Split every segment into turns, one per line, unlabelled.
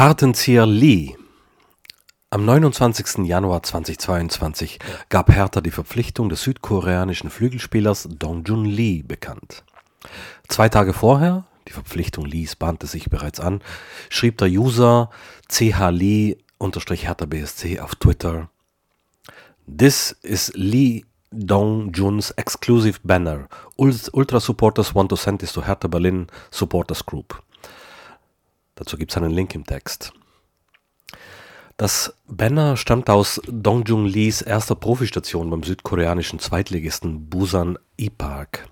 Kartenzieher Lee. Am 29. Januar 2022 gab Hertha die Verpflichtung des südkoreanischen Flügelspielers Dongjun Lee bekannt. Zwei Tage vorher, die Verpflichtung Lees bahnte sich bereits an, schrieb der User chlee-hertha BSC auf Twitter This is Lee Dong-jun's exclusive banner. Ultra supporters want to send this to Hertha Berlin Supporters Group. Dazu gibt es einen Link im Text. Das Banner stammt aus Dongjung Lees erster Profistation beim südkoreanischen Zweitligisten Busan E-Park.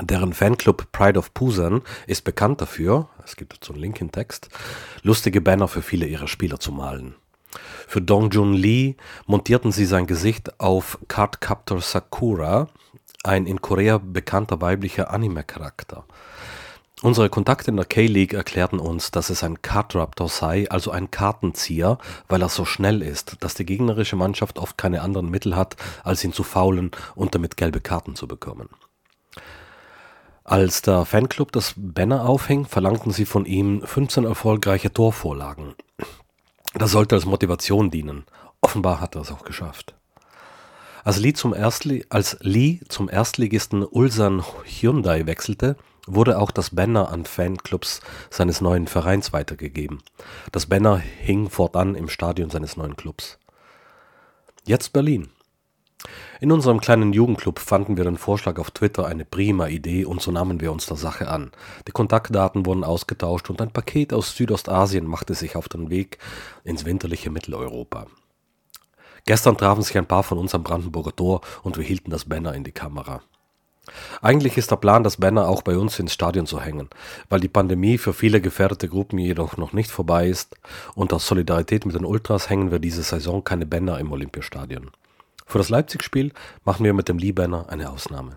Deren Fanclub Pride of Busan ist bekannt dafür, es gibt dazu einen Link im Text, lustige Banner für viele ihrer Spieler zu malen. Für Dongjun Lee montierten sie sein Gesicht auf Cardcaptor Sakura, ein in Korea bekannter weiblicher Anime-Charakter. Unsere Kontakte in der K-League erklärten uns, dass es ein Card-Raptor sei, also ein Kartenzieher, weil er so schnell ist, dass die gegnerische Mannschaft oft keine anderen Mittel hat, als ihn zu faulen und damit gelbe Karten zu bekommen. Als der Fanclub das Banner aufhing, verlangten sie von ihm 15 erfolgreiche Torvorlagen. Das sollte als Motivation dienen. Offenbar hat er es auch geschafft. Als Lee zum, Erstli als Lee zum Erstligisten Ulsan Hyundai wechselte, wurde auch das Banner an Fanclubs seines neuen Vereins weitergegeben. Das Banner hing fortan im Stadion seines neuen Clubs. Jetzt Berlin. In unserem kleinen Jugendclub fanden wir den Vorschlag auf Twitter eine prima Idee und so nahmen wir uns der Sache an. Die Kontaktdaten wurden ausgetauscht und ein Paket aus Südostasien machte sich auf den Weg ins winterliche Mitteleuropa. Gestern trafen sich ein paar von uns am Brandenburger Tor und wir hielten das Banner in die Kamera. Eigentlich ist der Plan, das Banner auch bei uns ins Stadion zu hängen, weil die Pandemie für viele gefährdete Gruppen jedoch noch nicht vorbei ist und aus Solidarität mit den Ultras hängen wir diese Saison keine Banner im Olympiastadion. Für das Leipzig-Spiel machen wir mit dem Lee-Banner eine Ausnahme.